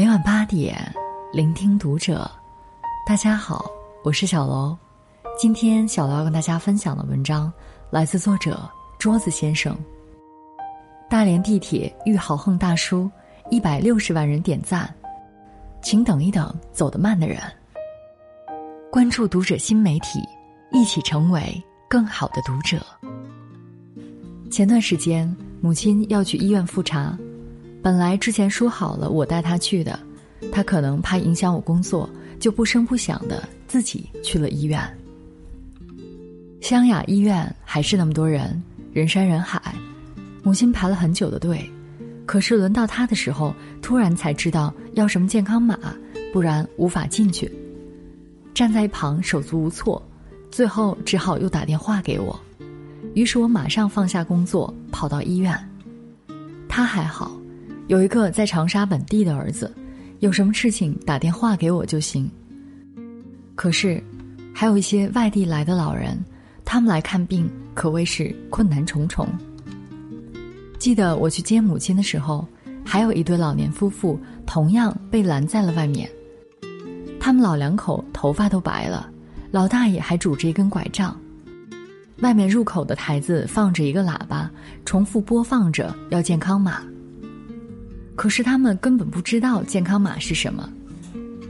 每晚八点，聆听读者。大家好，我是小楼。今天小楼要跟大家分享的文章来自作者桌子先生。大连地铁遇豪横大叔，一百六十万人点赞，请等一等，走得慢的人。关注读者新媒体，一起成为更好的读者。前段时间，母亲要去医院复查。本来之前说好了我带他去的，他可能怕影响我工作，就不声不响的自己去了医院。湘雅医院还是那么多人，人山人海，母亲排了很久的队，可是轮到他的时候，突然才知道要什么健康码，不然无法进去。站在一旁手足无措，最后只好又打电话给我，于是我马上放下工作跑到医院。他还好。有一个在长沙本地的儿子，有什么事情打电话给我就行。可是，还有一些外地来的老人，他们来看病可谓是困难重重。记得我去接母亲的时候，还有一对老年夫妇同样被拦在了外面。他们老两口头发都白了，老大爷还拄着一根拐杖。外面入口的台子放着一个喇叭，重复播放着要健康码。可是他们根本不知道健康码是什么。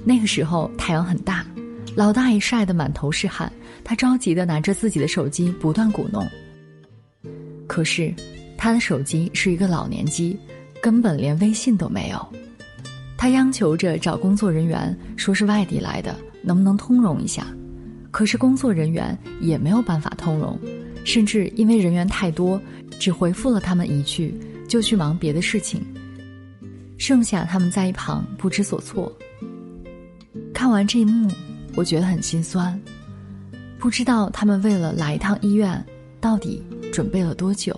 那个时候太阳很大，老大爷晒得满头是汗，他着急的拿着自己的手机不断鼓弄。可是，他的手机是一个老年机，根本连微信都没有。他央求着找工作人员，说是外地来的，能不能通融一下？可是工作人员也没有办法通融，甚至因为人员太多，只回复了他们一句，就去忙别的事情。剩下他们在一旁不知所措。看完这一幕，我觉得很心酸。不知道他们为了来一趟医院，到底准备了多久，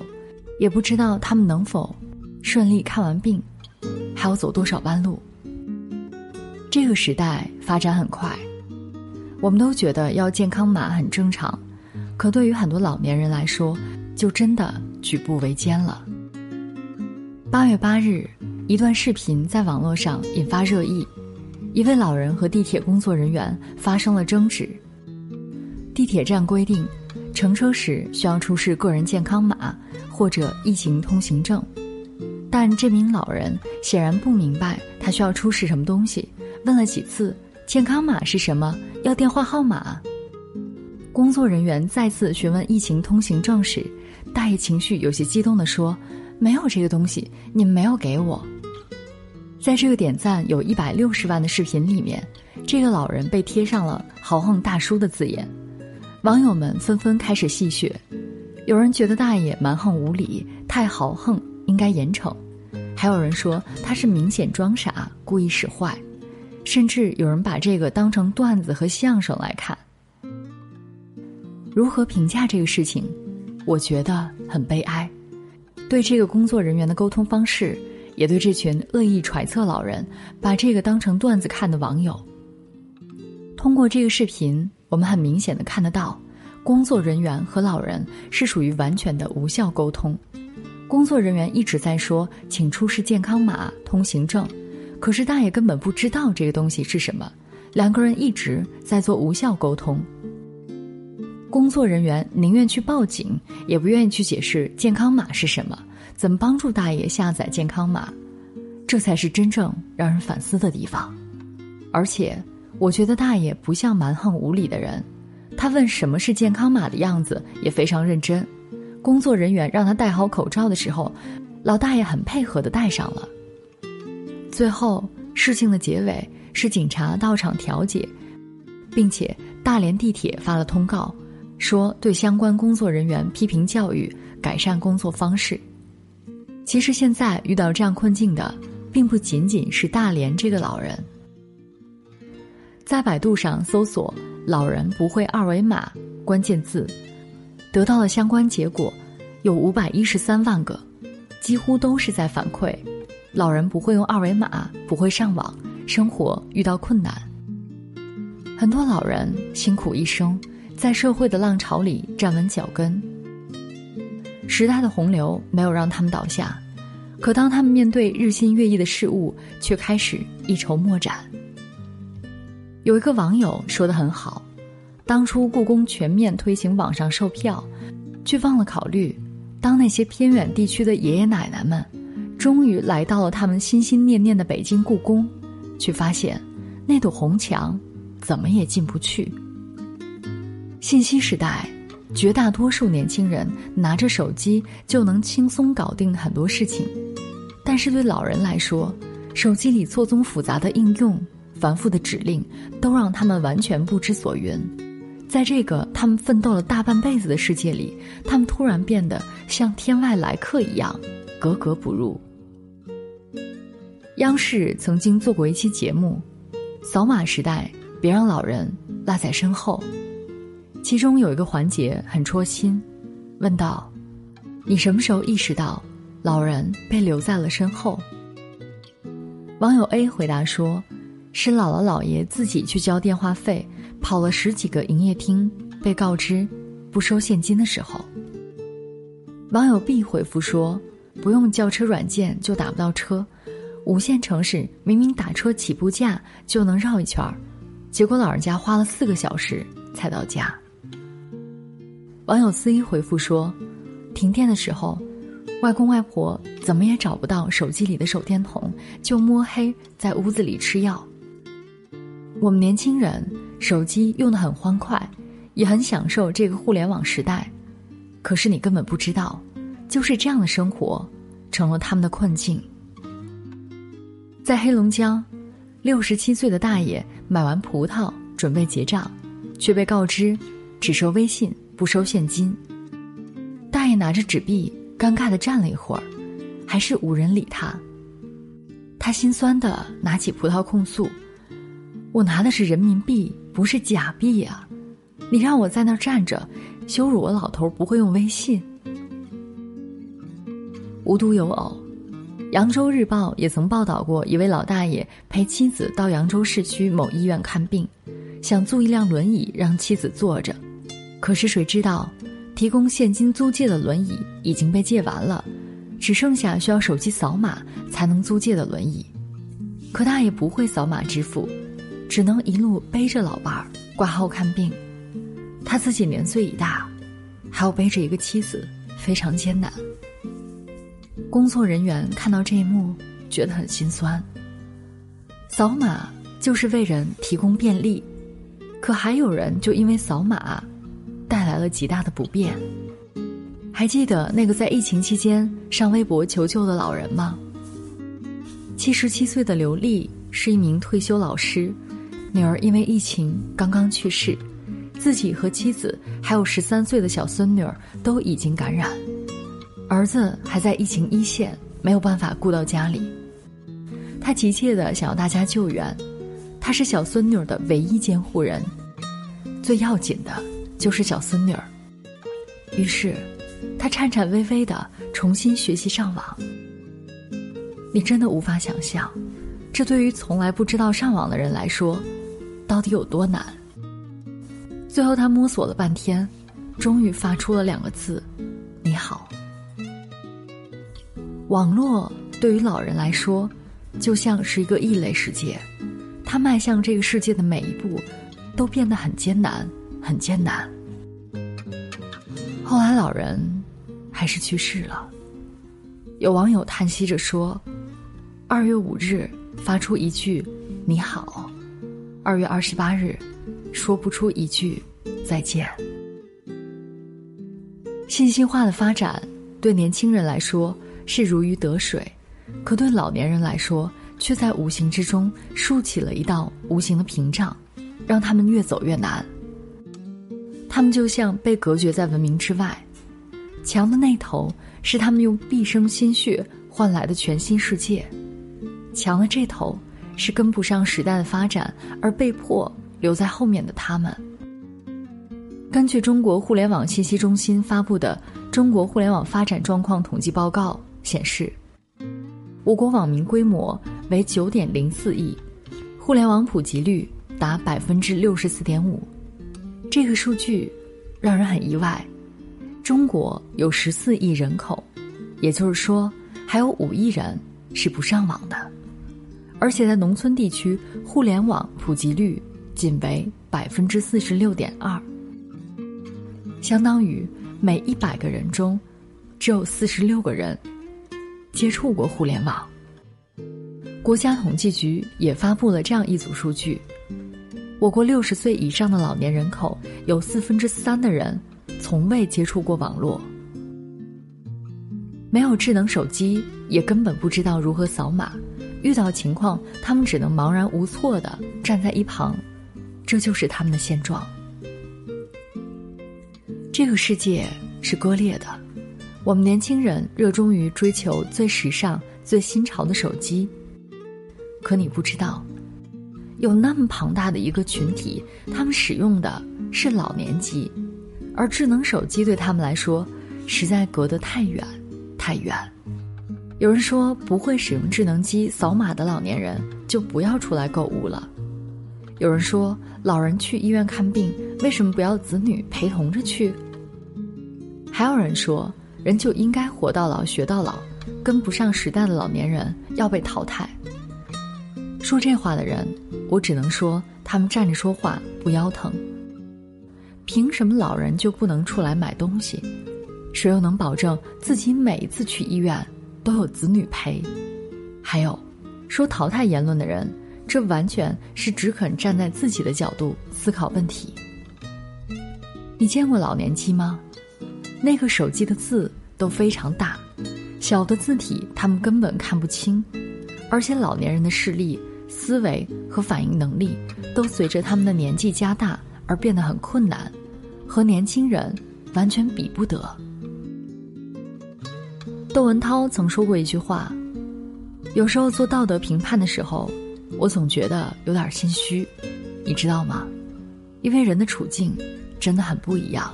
也不知道他们能否顺利看完病，还要走多少弯路。这个时代发展很快，我们都觉得要健康码很正常，可对于很多老年人来说，就真的举步维艰了。八月八日。一段视频在网络上引发热议，一位老人和地铁工作人员发生了争执。地铁站规定，乘车时需要出示个人健康码或者疫情通行证，但这名老人显然不明白他需要出示什么东西，问了几次健康码是什么，要电话号码。工作人员再次询问疫情通行证时，大爷情绪有些激动地说。没有这个东西，你们没有给我。在这个点赞有一百六十万的视频里面，这个老人被贴上了“豪横大叔”的字眼，网友们纷纷开始戏谑。有人觉得大爷蛮横无理，太豪横，应该严惩；还有人说他是明显装傻，故意使坏，甚至有人把这个当成段子和相声来看。如何评价这个事情？我觉得很悲哀。对这个工作人员的沟通方式，也对这群恶意揣测老人、把这个当成段子看的网友。通过这个视频，我们很明显的看得到，工作人员和老人是属于完全的无效沟通。工作人员一直在说“请出示健康码、通行证”，可是大爷根本不知道这个东西是什么。两个人一直在做无效沟通。工作人员宁愿去报警，也不愿意去解释健康码是什么，怎么帮助大爷下载健康码，这才是真正让人反思的地方。而且，我觉得大爷不像蛮横无理的人，他问什么是健康码的样子也非常认真。工作人员让他戴好口罩的时候，老大爷很配合的戴上了。最后，事情的结尾是警察到场调解，并且大连地铁发了通告。说对相关工作人员批评教育，改善工作方式。其实现在遇到这样困境的，并不仅仅是大连这个老人。在百度上搜索“老人不会二维码”关键字，得到了相关结果，有五百一十三万个，几乎都是在反馈，老人不会用二维码，不会上网，生活遇到困难。很多老人辛苦一生。在社会的浪潮里站稳脚跟，时代的洪流没有让他们倒下，可当他们面对日新月异的事物，却开始一筹莫展。有一个网友说的很好：，当初故宫全面推行网上售票，却忘了考虑，当那些偏远地区的爷爷奶奶们，终于来到了他们心心念念的北京故宫，却发现那堵红墙怎么也进不去。信息时代，绝大多数年轻人拿着手机就能轻松搞定很多事情，但是对老人来说，手机里错综复杂的应用。繁复的指令都让他们完全不知所云，在这个他们奋斗了大半辈子的世界里，他们突然变得像天外来客一样格格不入。央视曾经做过一期节目《扫码时代，别让老人落在身后》，其中有一个环节很戳心，问道：“你什么时候意识到老人被留在了身后？”网友 A 回答说。是姥姥姥爷自己去交电话费，跑了十几个营业厅，被告知不收现金的时候。网友 B 回复说：“不用叫车软件就打不到车，五线城市明明打车起步价就能绕一圈儿，结果老人家花了四个小时才到家。”网友 C 回复说：“停电的时候，外公外婆怎么也找不到手机里的手电筒，就摸黑在屋子里吃药。”我们年轻人手机用的很欢快，也很享受这个互联网时代，可是你根本不知道，就是这样的生活，成了他们的困境。在黑龙江，六十七岁的大爷买完葡萄准备结账，却被告知只收微信不收现金。大爷拿着纸币，尴尬的站了一会儿，还是无人理他。他心酸的拿起葡萄控诉。我拿的是人民币，不是假币呀！你让我在那儿站着，羞辱我老头不会用微信。无独有偶，扬州日报也曾报道过一位老大爷陪妻子到扬州市区某医院看病，想租一辆轮椅让妻子坐着，可是谁知道，提供现金租借的轮椅已经被借完了，只剩下需要手机扫码才能租借的轮椅，可大爷不会扫码支付。只能一路背着老伴儿挂号看病，他自己年岁已大，还要背着一个妻子，非常艰难。工作人员看到这一幕，觉得很心酸。扫码就是为人提供便利，可还有人就因为扫码，带来了极大的不便。还记得那个在疫情期间上微博求救的老人吗？七十七岁的刘丽是一名退休老师。女儿因为疫情刚刚去世，自己和妻子还有十三岁的小孙女儿都已经感染，儿子还在疫情一线，没有办法顾到家里。他急切的想要大家救援，他是小孙女的唯一监护人，最要紧的就是小孙女儿。于是，他颤颤巍巍的重新学习上网。你真的无法想象，这对于从来不知道上网的人来说。到底有多难？最后他摸索了半天，终于发出了两个字：“你好。”网络对于老人来说，就像是一个异类世界，他迈向这个世界的每一步，都变得很艰难，很艰难。后来老人还是去世了。有网友叹息着说：“二月五日发出一句‘你好’。”二月二十八日，说不出一句再见。信息化的发展对年轻人来说是如鱼得水，可对老年人来说，却在无形之中竖起了一道无形的屏障，让他们越走越难。他们就像被隔绝在文明之外，墙的那头是他们用毕生心血换来的全新世界，墙的这头。是跟不上时代的发展而被迫留在后面的他们。根据中国互联网信息中心发布的《中国互联网发展状况统计报告》显示，我国网民规模为九点零四亿，互联网普及率达百分之六十四点五。这个数据让人很意外。中国有十四亿人口，也就是说。还有五亿人是不上网的，而且在农村地区，互联网普及率仅为百分之四十六点二，相当于每一百个人中只有四十六个人接触过互联网。国家统计局也发布了这样一组数据：我国六十岁以上的老年人口有四分之三的人从未接触过网络。没有智能手机，也根本不知道如何扫码。遇到情况，他们只能茫然无措的站在一旁，这就是他们的现状。这个世界是割裂的，我们年轻人热衷于追求最时尚、最新潮的手机，可你不知道，有那么庞大的一个群体，他们使用的是老年机，而智能手机对他们来说，实在隔得太远。太远。有人说，不会使用智能机扫码的老年人就不要出来购物了。有人说，老人去医院看病，为什么不要子女陪同着去？还有人说，人就应该活到老学到老，跟不上时代的老年人要被淘汰。说这话的人，我只能说，他们站着说话不腰疼。凭什么老人就不能出来买东西？谁又能保证自己每次去医院都有子女陪？还有，说淘汰言论的人，这完全是只肯站在自己的角度思考问题。你见过老年机吗？那个手机的字都非常大，小的字体他们根本看不清，而且老年人的视力、思维和反应能力都随着他们的年纪加大而变得很困难，和年轻人完全比不得。窦文涛曾说过一句话：“有时候做道德评判的时候，我总觉得有点心虚，你知道吗？因为人的处境真的很不一样。”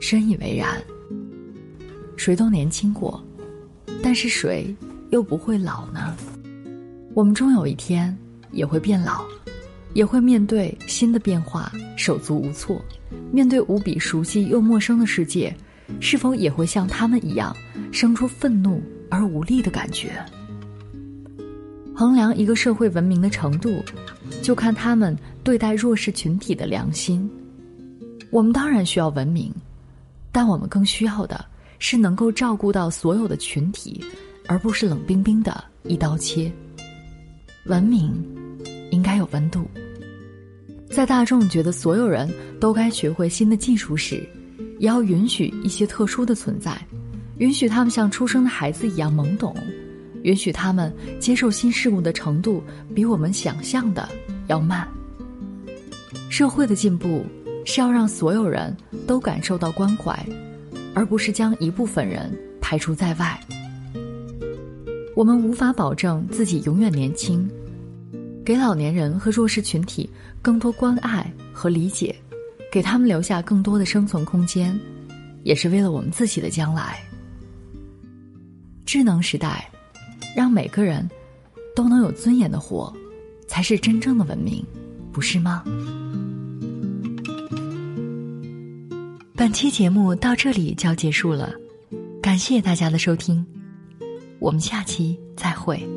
深以为然。谁都年轻过，但是谁又不会老呢？我们终有一天也会变老，也会面对新的变化手足无措，面对无比熟悉又陌生的世界。是否也会像他们一样，生出愤怒而无力的感觉？衡量一个社会文明的程度，就看他们对待弱势群体的良心。我们当然需要文明，但我们更需要的是能够照顾到所有的群体，而不是冷冰冰的一刀切。文明应该有温度，在大众觉得所有人都该学会新的技术时。也要允许一些特殊的存在，允许他们像出生的孩子一样懵懂，允许他们接受新事物的程度比我们想象的要慢。社会的进步是要让所有人都感受到关怀，而不是将一部分人排除在外。我们无法保证自己永远年轻，给老年人和弱势群体更多关爱和理解。给他们留下更多的生存空间，也是为了我们自己的将来。智能时代，让每个人都能有尊严的活，才是真正的文明，不是吗？本期节目到这里就要结束了，感谢大家的收听，我们下期再会。